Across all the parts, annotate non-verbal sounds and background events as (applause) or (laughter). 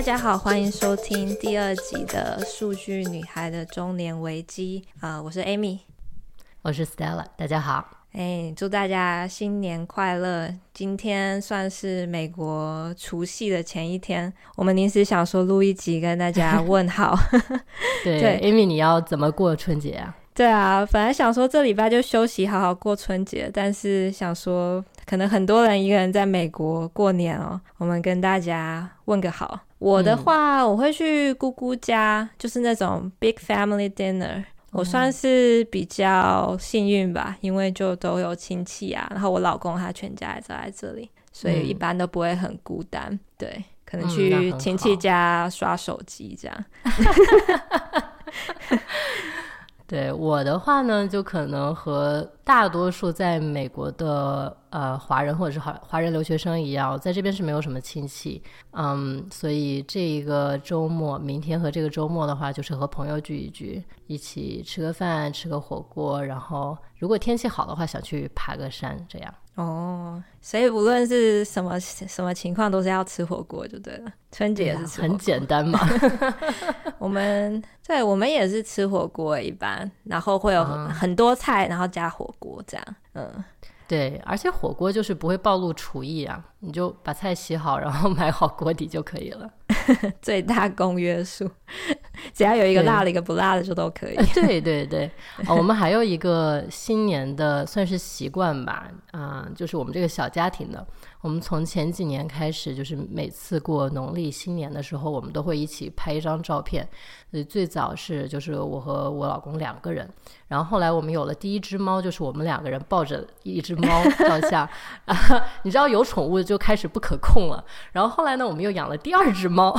大家好，欢迎收听第二集的《数据女孩的中年危机》啊、呃，我是 Amy，我是 Stella，大家好，哎，祝大家新年快乐！今天算是美国除夕的前一天，我们临时想说录一集跟大家问好。(laughs) 对，(laughs) 对，Amy，你要怎么过春节啊？对啊，本来想说这礼拜就休息，好好过春节，但是想说。可能很多人一个人在美国过年哦，我们跟大家问个好。我的话，我会去姑姑家，嗯、就是那种 big family dinner，嗯。我算是比较幸运吧，因为就都有亲戚啊，然后我老公他全家也在这里，所以一般都不会很孤单。嗯、对，可能去亲戚家刷手机这样。(laughs) 对我的话呢，就可能和大多数在美国的呃华人或者是华华人留学生一样，在这边是没有什么亲戚，嗯，所以这一个周末，明天和这个周末的话，就是和朋友聚一聚，一起吃个饭，吃个火锅，然后如果天气好的话，想去爬个山，这样。哦，所以无论是什么什么情况，都是要吃火锅就对了。春节也是吃火锅，很简单嘛。我们对，我们也是吃火锅一般，然后会有很多菜，然后加火锅这样。嗯，对，而且火锅就是不会暴露厨艺啊，你就把菜洗好，然后 (laughs) 买好锅底就可以了。(laughs) 最大公约数，(laughs) 只要有一个辣的，一个不辣的就都可以。对对对，哦，我们还有一个新年的算是习惯吧，啊、呃，就是我们这个小家庭的。我们从前几年开始，就是每次过农历新年的时候，我们都会一起拍一张照片。所以最早是就是我和我老公两个人，然后后来我们有了第一只猫，就是我们两个人抱着一只猫照相。(laughs) 你知道有宠物就开始不可控了。然后后来呢，我们又养了第二只猫，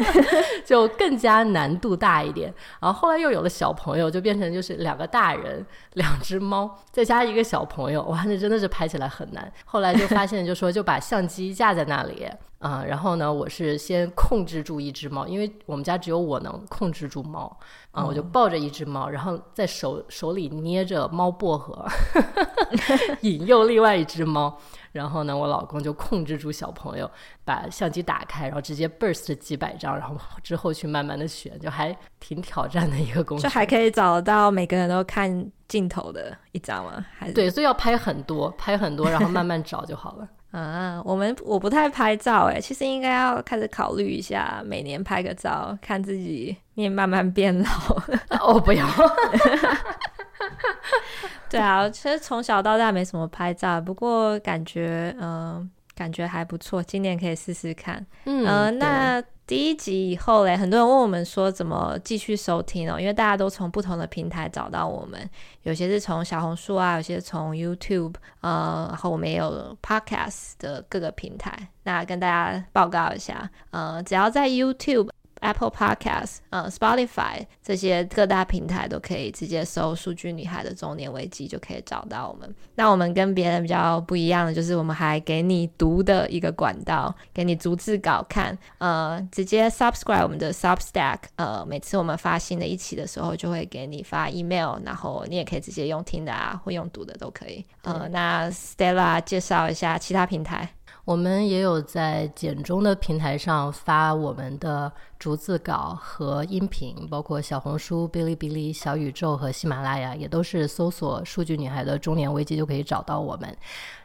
(laughs) 就更加难度大一点。然后后来又有了小朋友，就变成就是两个大人，两只猫，再加一个小朋友，哇，那真的是拍起来很难。后来就发现，就说。就把相机架在那里啊、呃，然后呢，我是先控制住一只猫，因为我们家只有我能控制住猫啊、呃，我就抱着一只猫，然后在手手里捏着猫薄荷，(laughs) 引诱另外一只猫，然后呢，我老公就控制住小朋友，把相机打开，然后直接 burst 几百张，然后之后去慢慢的选，就还挺挑战的一个工作，就还可以找到每个人都看镜头的一张吗？还是？对，所以要拍很多，拍很多，然后慢慢找就好了。啊，我们我不太拍照哎，其实应该要开始考虑一下，每年拍个照，看自己面慢慢变老。(laughs) 哦，不要。(laughs) 对啊，其实从小到大没什么拍照，不过感觉嗯、呃，感觉还不错，今年可以试试看。嗯，呃、那。第一集以后嘞，很多人问我们说怎么继续收听哦，因为大家都从不同的平台找到我们，有些是从小红书啊，有些是从 YouTube，呃，然后我们也有 Podcast 的各个平台。那跟大家报告一下，呃，只要在 YouTube。Apple Podcast、呃、嗯，Spotify 这些各大平台都可以直接搜“数据女孩的中年危机”就可以找到我们。那我们跟别人比较不一样的就是，我们还给你读的一个管道，给你逐字稿看。呃，直接 Subscribe 我们的 Substack，呃，每次我们发新的一期的时候，就会给你发 email，然后你也可以直接用听的啊，或用读的都可以。呃，那 Stella 介绍一下其他平台。我们也有在简中的平台上发我们的逐字稿和音频，包括小红书、哔哩哔哩、小宇宙和喜马拉雅，也都是搜索“数据女孩的中年危机”就可以找到我们。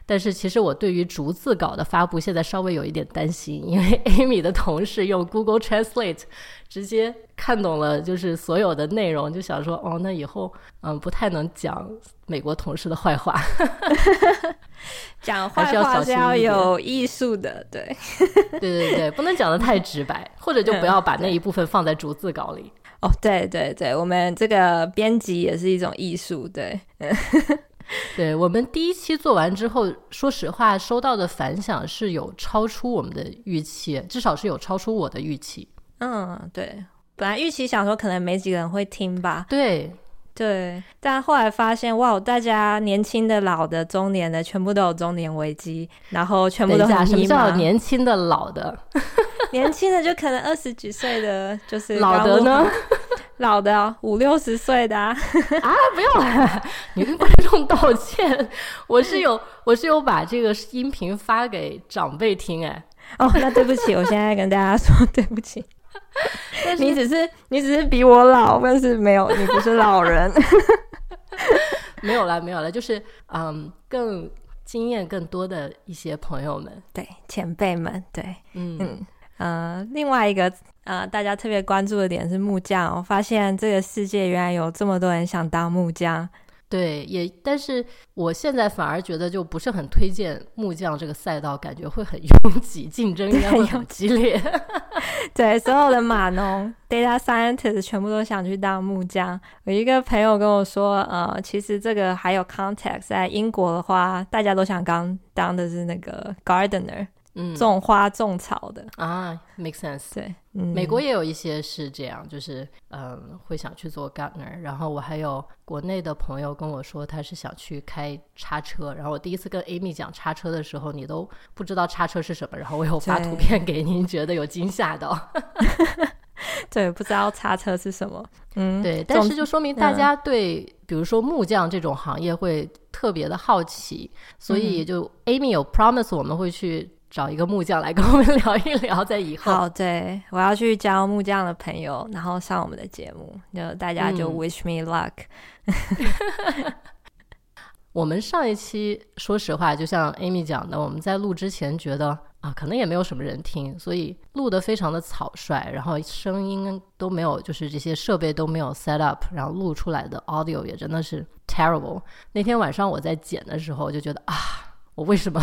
但是其实我对于逐字稿的发布现在稍微有一点担心，因为 (laughs) Amy 的同事用 Google Translate 直接看懂了，就是所有的内容，就想说哦，那以后嗯不太能讲美国同事的坏话。(laughs) 讲坏话是要有艺术的，对，对对对，不能讲的太直白，或者就不要把那一部分放在逐字稿里。哦，对对对，我们这个编辑也是一种艺术，对。对，我们第一期做完之后，说实话，收到的反响是有超出我们的预期，至少是有超出我的预期。嗯，对，本来预期想说可能没几个人会听吧。对，对，但后来发现，哇，大家年轻的、老的、中年的，全部都有中年危机，然后全部都很。什么叫年轻的、老的？(laughs) 年轻的就可能二十几岁的，就是老的呢？老的哦，五六十岁的啊！啊，不用了，(laughs) 你跟观众道歉。我是有，(laughs) 我是有把这个音频发给长辈听哎。哦，那对不起，我现在跟大家说对不起。你只是你只是比我老，但是没有，你不是老人。(laughs) 没有了，没有了，就是嗯，更经验更多的一些朋友们，对前辈们，对，嗯嗯。呃，另外一个呃，大家特别关注的点是木匠。我发现这个世界原来有这么多人想当木匠。对，也，但是我现在反而觉得就不是很推荐木匠这个赛道，感觉会很 (laughs) 拥挤，竞争应该会很激烈。(laughs) 对，所有的码农 data scientist 全部都想去当木匠。有一个朋友跟我说，呃，其实这个还有 context，在英国的话，大家都想当当的是那个 gardener。嗯，种花种草的啊，make sense。对，嗯，美国也有一些是这样，就是嗯，会想去做 gardener。然后我还有国内的朋友跟我说，他是想去开叉车。然后我第一次跟 Amy 讲叉车的时候，你都不知道叉车是什么。然后我有发图片给您，觉得有惊吓到。(laughs) 对，不知道叉车是什么。(laughs) 嗯，对，但是就说明大家对，嗯、比如说木匠这种行业会特别的好奇，所以就 Amy 有 promise 我们会去。找一个木匠来跟我们聊一聊，在以后。好，对，我要去交木匠的朋友，然后上我们的节目，就大家就 wish me luck。嗯、(laughs) 我们上一期，说实话，就像 Amy 讲的，我们在录之前觉得啊，可能也没有什么人听，所以录得非常的草率，然后声音都没有，就是这些设备都没有 set up，然后录出来的 audio 也真的是 terrible。那天晚上我在剪的时候就觉得啊。我为什么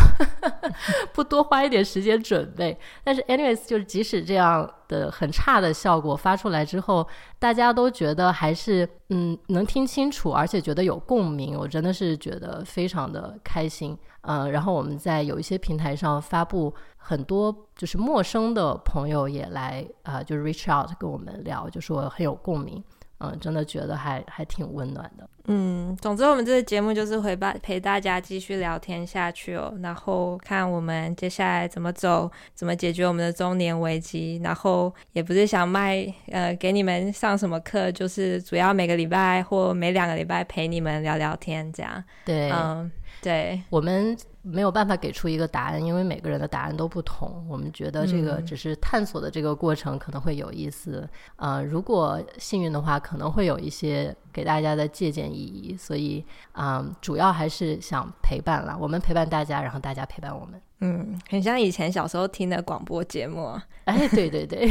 (laughs) 不多花一点时间准备？但是，anyways，就是即使这样的很差的效果发出来之后，大家都觉得还是嗯能听清楚，而且觉得有共鸣，我真的是觉得非常的开心。嗯，然后我们在有一些平台上发布，很多就是陌生的朋友也来啊、就是 reach out 跟我们聊，就说很有共鸣。嗯，真的觉得还还挺温暖的。嗯，总之我们这个节目就是陪伴陪大家继续聊天下去哦，然后看我们接下来怎么走，怎么解决我们的中年危机。然后也不是想卖呃给你们上什么课，就是主要每个礼拜或每两个礼拜陪你们聊聊天这样。对，嗯，对，我们。没有办法给出一个答案，因为每个人的答案都不同。我们觉得这个只是探索的这个过程可能会有意思，嗯、呃，如果幸运的话，可能会有一些给大家的借鉴意义。所以，嗯、呃，主要还是想陪伴了，我们陪伴大家，然后大家陪伴我们。嗯，很像以前小时候听的广播节目。哎，对对对，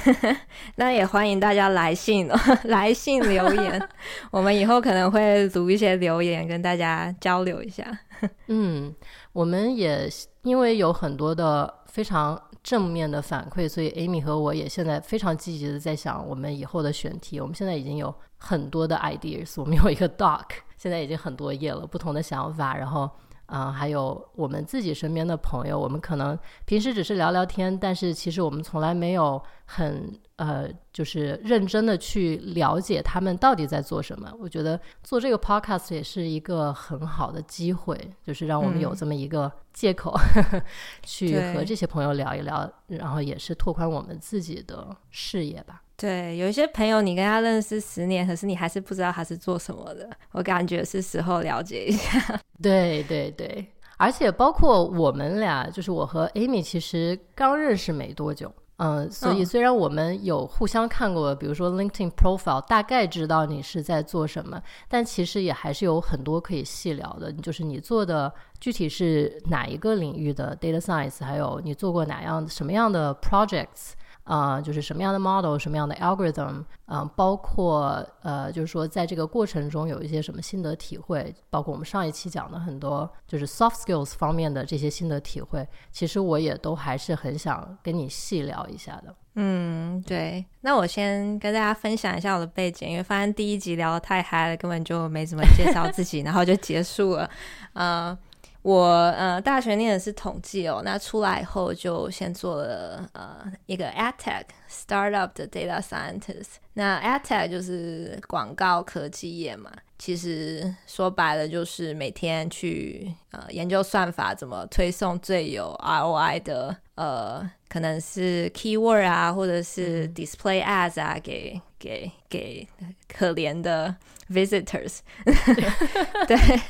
(laughs) 那也欢迎大家来信哦，(laughs) 来信留言，(laughs) 我们以后可能会读一些留言跟大家交流一下。(laughs) 嗯，我们也因为有很多的非常正面的反馈，所以 Amy 和我也现在非常积极的在想我们以后的选题。我们现在已经有很多的 ideas，我们有一个 doc，现在已经很多页了，不同的想法。然后，嗯、呃，还有我们自己身边的朋友，我们可能平时只是聊聊天，但是其实我们从来没有很。呃，就是认真的去了解他们到底在做什么。我觉得做这个 podcast 也是一个很好的机会，就是让我们有这么一个借口，嗯、去和这些朋友聊一聊，然后也是拓宽我们自己的视野吧。对，有一些朋友你跟他认识十年，可是你还是不知道他是做什么的，我感觉是时候了解一下。(laughs) 对对对，而且包括我们俩，就是我和 Amy，其实刚认识没多久。嗯，所以虽然我们有互相看过，比如说 LinkedIn profile，大概知道你是在做什么，但其实也还是有很多可以细聊的。就是你做的具体是哪一个领域的 data science，还有你做过哪样什么样的 projects。啊、呃，就是什么样的 model，什么样的 algorithm，嗯、呃，包括呃，就是说在这个过程中有一些什么心得体会，包括我们上一期讲的很多就是 soft skills 方面的这些心得体会，其实我也都还是很想跟你细聊一下的。嗯，对，那我先跟大家分享一下我的背景，因为发现第一集聊得太嗨了，根本就没怎么介绍自己，(laughs) 然后就结束了，呃。我呃大学念的是统计哦，那出来以后就先做了呃一个 Attech startup 的 data scientist，那 Attech 就是广告科技业嘛，其实说白了就是每天去呃研究算法怎么推送最有 ROI 的呃，可能是 Keyword 啊，或者是 Display Ads 啊，给给给可怜的。Visitors，(laughs) 对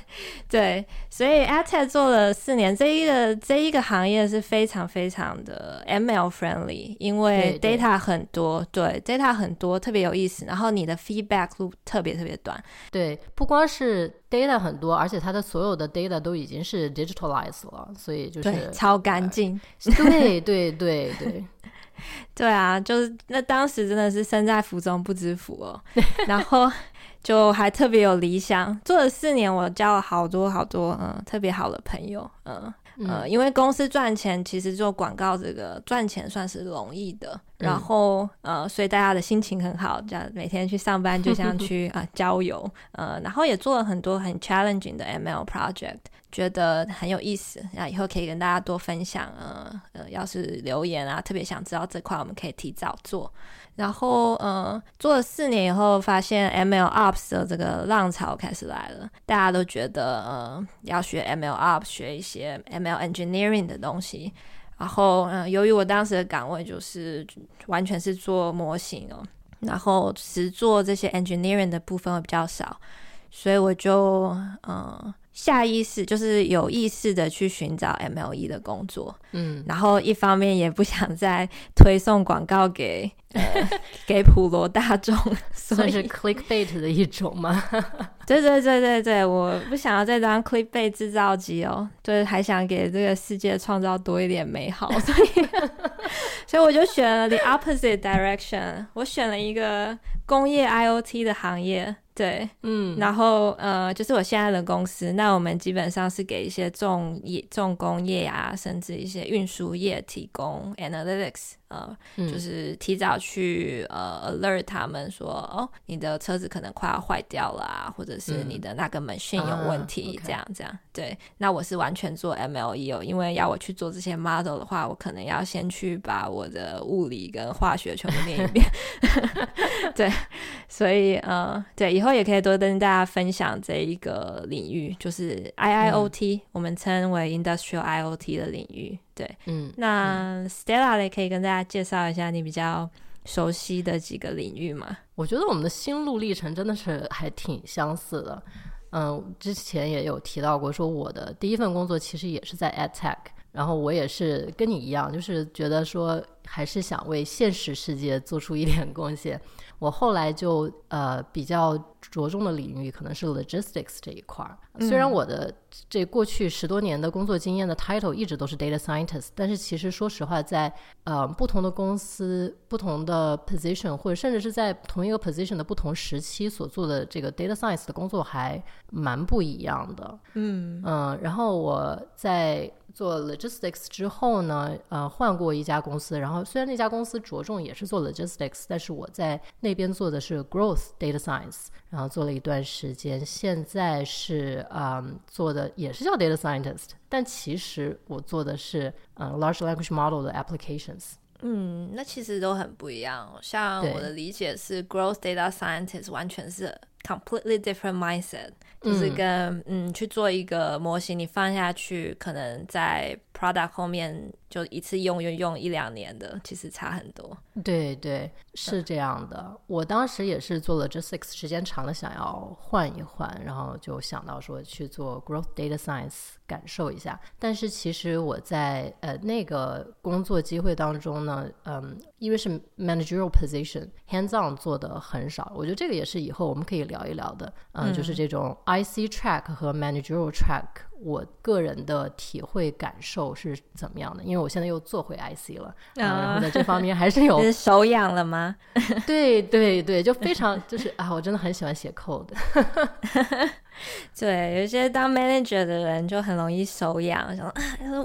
对，所以 AdTech 做了四年，这一个这一个行业是非常非常的 ML friendly，因为 data 很多，对，data 很多，特别有意思，然后你的 feedback loop 特别特别短，对，不光是 data 很多，而且它的所有的 data 都已经是 digitalized 了，所以就是超干净，对对对对，(laughs) 对啊，就是那当时真的是身在福中不知福哦，(laughs) 然后。就还特别有理想，做了四年，我交了好多好多嗯特别好的朋友，嗯呃，因为公司赚钱，其实做广告这个赚钱算是容易的，然后呃，所以大家的心情很好，这样每天去上班就像去啊、呃、(laughs) 郊游，呃，然后也做了很多很 challenging 的 ML project，觉得很有意思，那以后可以跟大家多分享，呃呃，要是留言啊，特别想知道这块，我们可以提早做。然后，呃，做了四年以后，发现 ML Ops 的这个浪潮开始来了，大家都觉得，呃，要学 ML Ops，学一些 ML Engineering 的东西。然后，嗯、由于我当时的岗位就是完全是做模型哦，然后只做这些 Engineering 的部分会比较少，所以我就，嗯、下意识就是有意识的去寻找 MLE 的工作，嗯，然后一方面也不想再推送广告给呃 (laughs) 给普罗大众，(laughs) 算是 clickbait 的一种吗？(laughs) 对对对对对，我不想要再当 clickbait 制造机哦，对，还想给这个世界创造多一点美好，所以所以我就选了 the opposite direction，我选了一个工业 IoT 的行业。对，嗯，然后呃，就是我现在的公司，那我们基本上是给一些重业、重工业啊，甚至一些运输业提供 analytics。呃，就是提早去呃 alert 他们说，哦，你的车子可能快要坏掉了啊，或者是你的那个 machine 有问题，这样、嗯、这样。对，那我是完全做 MLE 哦，因为要我去做这些 model 的话，我可能要先去把我的物理跟化学全部念一遍。(laughs) 对，所以呃，对，以后也可以多跟大家分享这一个领域，就是 IIoT，、嗯、我们称为 Industrial IoT 的领域。对，嗯，那 Stella 也可以跟大家介绍一下你比较熟悉的几个领域吗？我觉得我们的心路历程真的是还挺相似的。嗯，之前也有提到过，说我的第一份工作其实也是在 AdTech，然后我也是跟你一样，就是觉得说还是想为现实世界做出一点贡献。我后来就呃比较着重的领域可能是 logistics 这一块儿。虽然我的这过去十多年的工作经验的 title 一直都是 data scientist，但是其实说实话在，在呃不同的公司、不同的 position，或者甚至是在同一个 position 的不同时期所做的这个 data science 的工作还蛮不一样的。嗯嗯、呃，然后我在做 logistics 之后呢，呃换过一家公司，然后虽然那家公司着重也是做 logistics，但是我在那。边做的是 growth data science，然后做了一段时间，现在是嗯做的也是叫 data scientist，但其实我做的是嗯 large language model 的 applications。嗯，那其实都很不一样。像我的理解是 growth data scientist 完全是 completely different mindset，就是跟嗯，嗯去做一个模型，你放下去可能在 product 后面。就一次用用用一两年的，其实差很多。对对，是这样的。嗯、我当时也是做了 logistics 时间长了，想要换一换，然后就想到说去做 growth data science 感受一下。但是其实我在呃那个工作机会当中呢，嗯，因为是 managerial position，hands on 做的很少。我觉得这个也是以后我们可以聊一聊的。嗯，嗯就是这种 IC track 和 managerial track。我个人的体会感受是怎么样的？因为我现在又做回 IC 了，啊、然后在这方面还是有是 (laughs) 手痒了吗？(laughs) 对对对，就非常就是啊，我真的很喜欢写 code。(laughs) 对，有些当 manager 的人就很容易手痒，想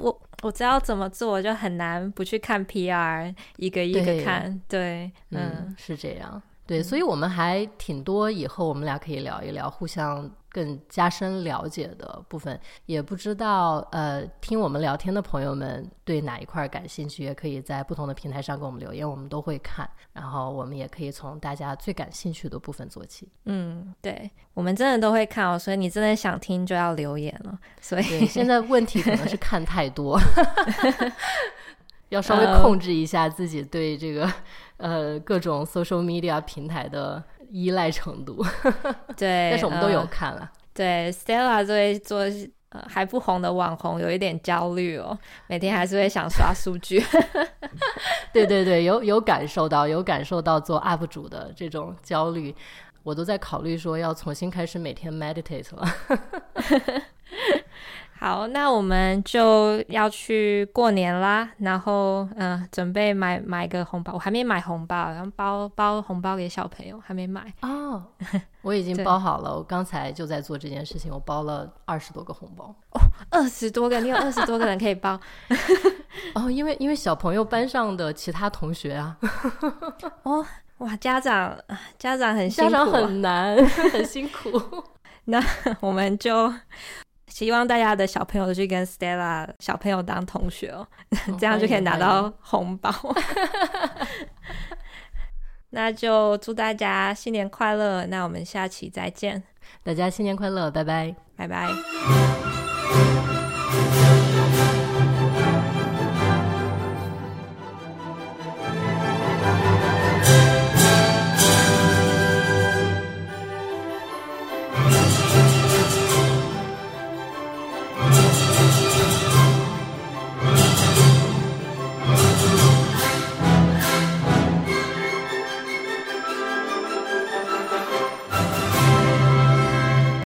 我我知道怎么做，我就很难不去看 PR，一个一个看。对，对嗯，嗯，是这样。对，所以我们还挺多，以后我们俩可以聊一聊，互相更加深了解的部分，也不知道呃，听我们聊天的朋友们对哪一块感兴趣，也可以在不同的平台上给我们留言，我们都会看。然后我们也可以从大家最感兴趣的部分做起。嗯，对，我们真的都会看哦。所以你真的想听就要留言了。所以现在问题可能是看太多，(laughs) 要稍微控制一下自己对这个呃各种 social media 平台的。依赖程度，(laughs) 对，但是我们都有看了。呃、对，Stella 作为做呃还不红的网红，有一点焦虑哦，每天还是会想刷数据。(laughs) 对对对，有有感受到，有感受到做 UP 主的这种焦虑，我都在考虑说要重新开始每天 meditate 了。(laughs) 好，那我们就要去过年啦，然后嗯、呃，准备买买个红包，我还没买红包，然后包包红包给小朋友，还没买。哦。(laughs) 我已经包好了，我刚才就在做这件事情，我包了二十多个红包。哦，二十多个，你有二十多个人可以包。(laughs) 哦，因为因为小朋友班上的其他同学啊，(laughs) 哦哇，家长家长很辛苦，家长很难，很辛苦，那我们就。希望大家的小朋友都去跟 Stella 小朋友当同学哦，(laughs) 这样就可以拿到红包。(laughs) 那就祝大家新年快乐！那我们下期再见，大家新年快乐，拜拜，拜拜。